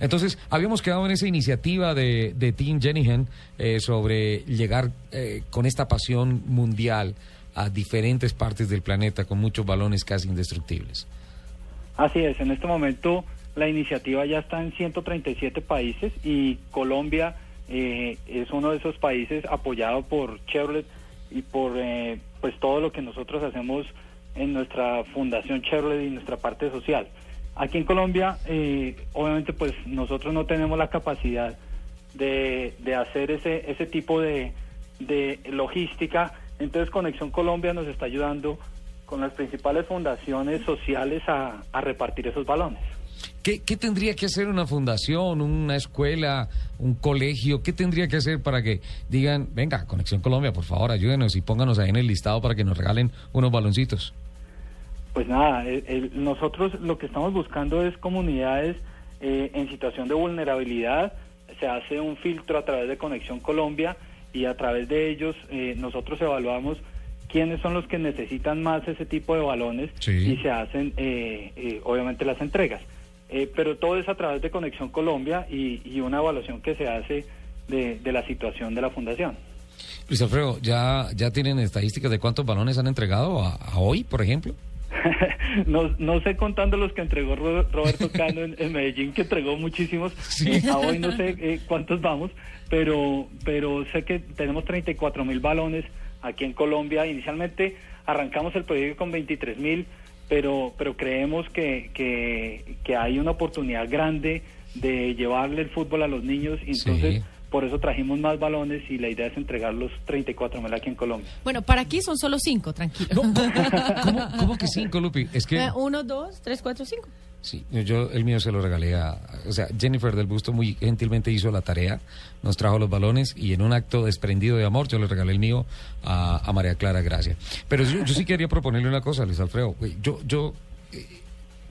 Entonces, habíamos quedado en esa iniciativa de, de Team Jenihan eh, sobre llegar eh, con esta pasión mundial a diferentes partes del planeta con muchos balones casi indestructibles. Así es, en este momento la iniciativa ya está en 137 países y Colombia eh, es uno de esos países apoyado por Chevrolet y por eh, pues todo lo que nosotros hacemos en nuestra fundación Chevrolet y nuestra parte social. Aquí en Colombia, eh, obviamente, pues nosotros no tenemos la capacidad de, de hacer ese, ese tipo de, de logística. Entonces, Conexión Colombia nos está ayudando con las principales fundaciones sociales a, a repartir esos balones. ¿Qué, ¿Qué, tendría que hacer una fundación, una escuela, un colegio? ¿Qué tendría que hacer para que digan, venga, Conexión Colombia, por favor, ayúdenos y pónganos ahí en el listado para que nos regalen unos baloncitos? Pues nada, el, el, nosotros lo que estamos buscando es comunidades eh, en situación de vulnerabilidad. Se hace un filtro a través de Conexión Colombia y a través de ellos eh, nosotros evaluamos quiénes son los que necesitan más ese tipo de balones Sí. y se hacen eh, eh, obviamente las entregas. Eh, pero todo es a través de Conexión Colombia y, y una evaluación que se hace de, de la situación de la fundación. Luis Alfredo, ¿ya, ¿ya tienen estadísticas de cuántos balones han entregado a, a hoy, por ejemplo? no, no sé contando los que entregó Ro- Roberto Cano en, en Medellín, que entregó muchísimos. Sí. Eh, a hoy no sé eh, cuántos vamos, pero, pero sé que tenemos 34 mil balones aquí en Colombia. Inicialmente arrancamos el proyecto con 23 mil, pero, pero creemos que, que, que hay una oportunidad grande de llevarle el fútbol a los niños y entonces Sí. Por eso trajimos más balones y la idea es entregar los 34 mil aquí en Colombia. Bueno, para aquí son solo cinco, tranquilo. No, ¿cómo, cómo que cinco, Lupi? Es que... Eh, Uno, dos, tres, cuatro, cinco. Sí, yo el mío se lo regalé a, o sea, Jennifer del Busto muy gentilmente hizo la tarea, nos trajo los balones y en un acto desprendido de amor yo le regalé el mío a, a María Clara Gracia. Pero yo, yo sí quería proponerle una cosa, Luis Alfredo. Yo, yo eh,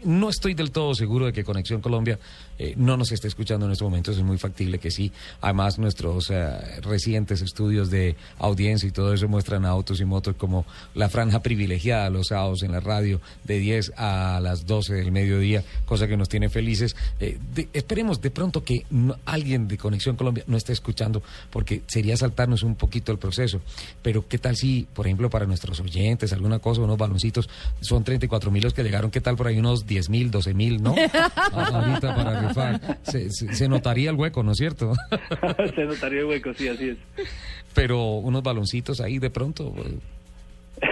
no estoy del todo seguro de que Conexión Colombia eh, no nos esté escuchando en estos momentos. Es muy factible que sí. Además, nuestros eh, recientes estudios de audiencia y todo eso muestran a autos y motos como la franja privilegiada los sábados en la radio de 10 a las 12 del mediodía, cosa que nos tiene felices. Eh, esperemos de pronto que alguien de Conexión Colombia no esté escuchando, porque sería saltarnos un poquito el proceso. Pero, ¿qué tal si, por ejemplo, para nuestros oyentes, alguna cosa, unos baloncitos, son 34 mil los que llegaron, ¿qué tal por ahí unos 10 mil, 12 mil, no? Ahorita para rifar. Se, se- se notaría el hueco, ¿no es cierto? Se notaría el hueco, sí, así es. Pero unos baloncitos ahí de pronto. pues,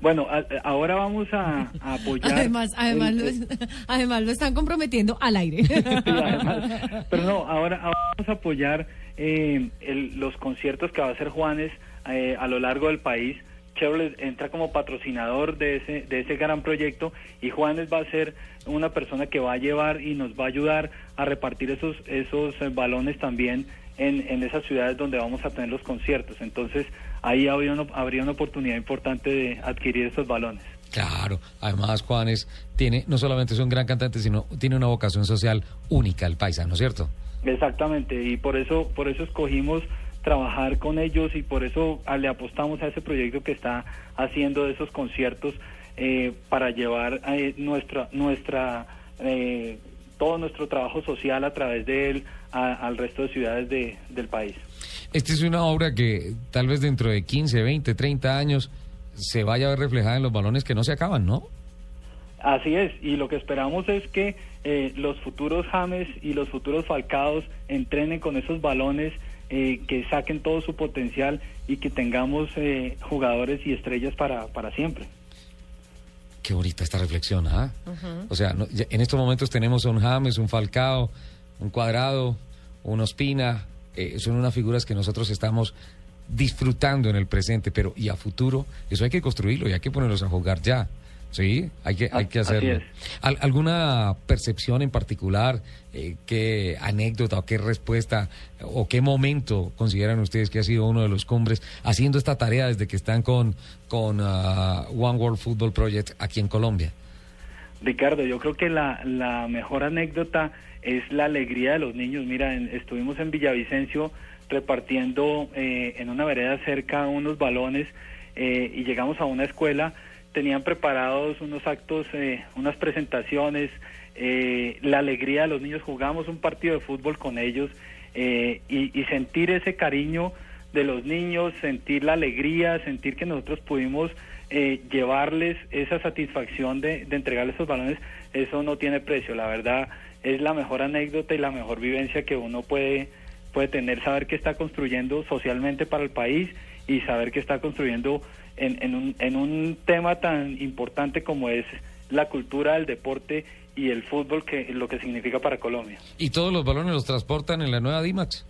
bueno, a- ahora vamos a, a apoyar. Además, además, el- lo, el- además lo están comprometiendo al aire. sí, además. pero no, ahora, ahora vamos a apoyar eh, el- los conciertos que va a hacer Juanes eh, a lo largo del país. Chevrolet entra como patrocinador de ese, de ese gran proyecto y Juanes va a ser una persona que va a llevar y nos va a ayudar a repartir esos, esos eh, balones también en, en esas ciudades donde vamos a tener los conciertos. Entonces ahí habría una, habría una oportunidad importante de adquirir esos balones. Claro, además Juanes tiene, no solamente es un gran cantante, sino tiene una vocación social única, el paisa, ¿no es cierto? Exactamente, y por eso, por eso escogimos trabajar con ellos y por eso ah, le apostamos a ese proyecto que está haciendo de esos conciertos eh, para llevar eh, nuestra, nuestra, eh, todo nuestro trabajo social a través de él a- al resto de ciudades de- del país. Esta es una obra que tal vez dentro de 15, 20, 30 años se vaya a ver reflejada en los balones que no se acaban, ¿no? Así es, y lo que esperamos es que eh, los futuros James y los futuros Falcados entrenen con esos balones, eh, que saquen todo su potencial y que tengamos eh, jugadores y estrellas para, para siempre. Qué bonita esta reflexión, ¿ah? O sea, no- ya- en estos momentos tenemos a un James, un Falcao, un Cuadrado, un Ospina, eh, son unas figuras que nosotros estamos disfrutando en el presente, pero y a futuro, eso hay que construirlo y hay que ponerlos a jugar ya. Sí, hay que, hay que Así hacerlo. es. ¿Al- ¿Alguna percepción en particular? Eh, ¿Qué anécdota o qué respuesta o qué momento consideran ustedes que ha sido uno de los cumbres haciendo esta tarea desde que están con, con ah, One World Football Project aquí en Colombia? Ricardo, yo creo que la, la mejor anécdota es la alegría de los niños. Mira, en- estuvimos en Villavicencio repartiendo eh, en una vereda cerca unos balones eh, y llegamos a una escuela, tenían preparados unos actos, eh, unas presentaciones, eh, la alegría de los niños. Jugamos un partido de fútbol con ellos eh, y, y sentir ese cariño de los niños, sentir la alegría, sentir que nosotros pudimos eh, llevarles esa satisfacción de, de entregarles esos balones, eso no tiene precio. La verdad es la mejor anécdota y la mejor vivencia que uno puede, puede tener, saber que está construyendo socialmente para el país y saber que está construyendo en, en, un, en un tema tan importante como es la cultura del deporte y el fútbol, que lo que significa para Colombia. ¿Y todos los balones los transportan en la nueva DIMAX?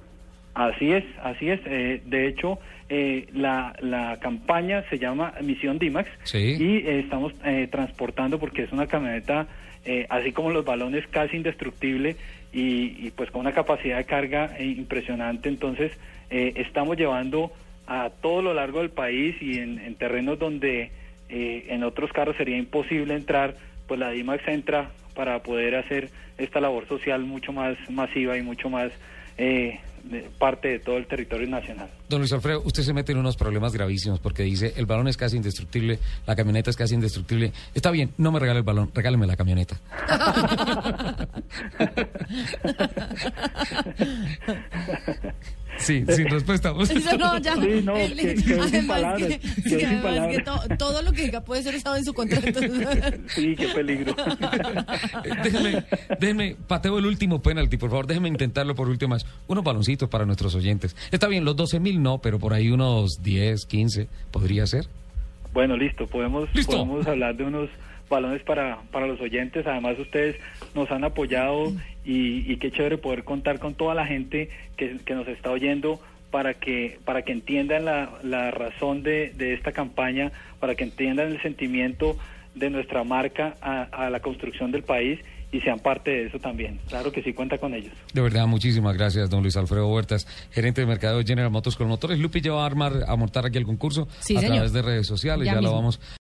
Así es, así es. Eh, de hecho, eh, la, la campaña se llama Misión DIMAX Sí. y eh, estamos eh, transportando porque es una camioneta, eh, así como los balones, casi indestructible y, y, pues con una capacidad de carga eh, impresionante. Entonces, eh, estamos llevando a todo lo largo del país y en, en terrenos donde eh, en otros carros sería imposible entrar, pues la DIMAX entra para poder hacer esta labor social mucho más masiva y mucho más eh, de parte de todo el territorio nacional. Don Luis Alfredo, usted se mete en unos problemas gravísimos porque dice el balón es casi indestructible, la camioneta es casi indestructible. Está bien, no me regale el balón, regáleme la camioneta. sí, sin respuesta. Eso no, ya. Sí, no, El- que- quedó sin además palabras, que- quedó sí, sin además palabras. que to- todo lo que diga puede ser usado en su contrato. Sí, qué peligro. déjeme, déjeme, pateo el último penalti, por favor, déjeme intentarlo por último más. Unos baloncitos para nuestros oyentes. Está bien, los 12 mil no, pero por ahí unos 10, 15 podría ser. Bueno, listo, podemos, Listo. podemos hablar de unos balones para, para los oyentes. Además, ustedes nos han apoyado y, y qué chévere poder contar con toda la gente que, que nos está oyendo para que para que entiendan la, la razón de, de esta campaña, para que entiendan el sentimiento de nuestra marca a, a la construcción del país y sean parte de eso también. Claro que sí, cuenta con ellos. De verdad, muchísimas gracias, don Luis Alfredo Huertas, gerente de mercadeo de General Motors con motores. Lupi ya va a armar, a montar aquí el concurso Sí, a señor. través de redes sociales, Ya ya, lo vamos